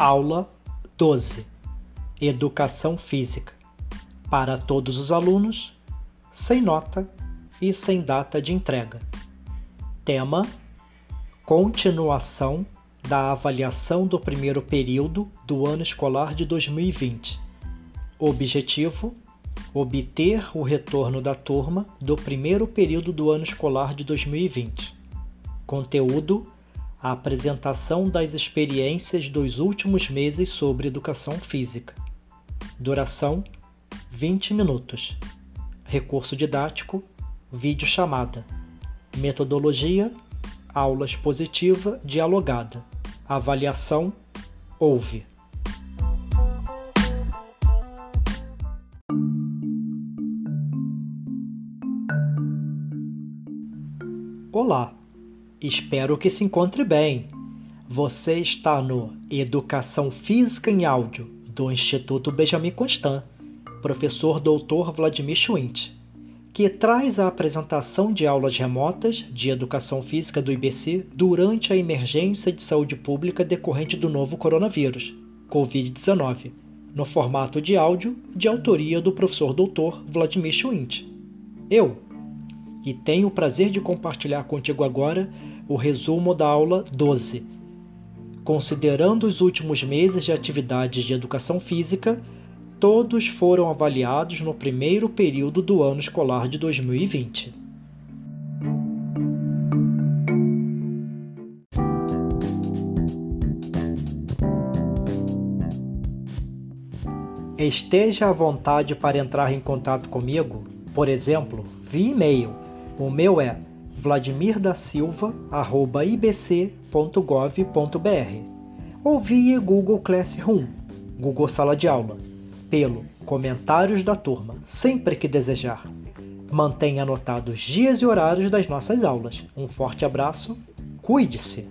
Aula 12 Educação Física para todos os alunos, sem nota e sem data de entrega. Tema: Continuação da avaliação do primeiro período do ano escolar de 2020. Objetivo: obter o retorno da turma do primeiro período do ano escolar de 2020. Conteúdo: a apresentação das experiências dos últimos meses sobre educação física. Duração: 20 minutos. Recurso didático: vídeo chamada. Metodologia: aula expositiva dialogada. Avaliação: ouve. Olá, espero que se encontre bem. Você está no Educação Física em Áudio do Instituto Benjamin Constant, professor Dr. Vladimir Schwint, que traz a apresentação de aulas remotas de Educação Física do IBC durante a emergência de saúde pública decorrente do novo coronavírus, Covid-19, no formato de áudio de autoria do professor Dr. Vladimir Schwint. Eu, e tenho o prazer de compartilhar contigo agora o resumo da aula 12. Considerando os últimos meses de atividades de educação física, todos foram avaliados no primeiro período do ano escolar de 2020. Esteja à vontade para entrar em contato comigo, por exemplo, via e-mail o meu é vladimirdasilva.ibc.gov.br ou via Google Classroom, Google Sala de Aula, pelo Comentários da Turma, sempre que desejar. Mantenha anotados dias e horários das nossas aulas. Um forte abraço, cuide-se!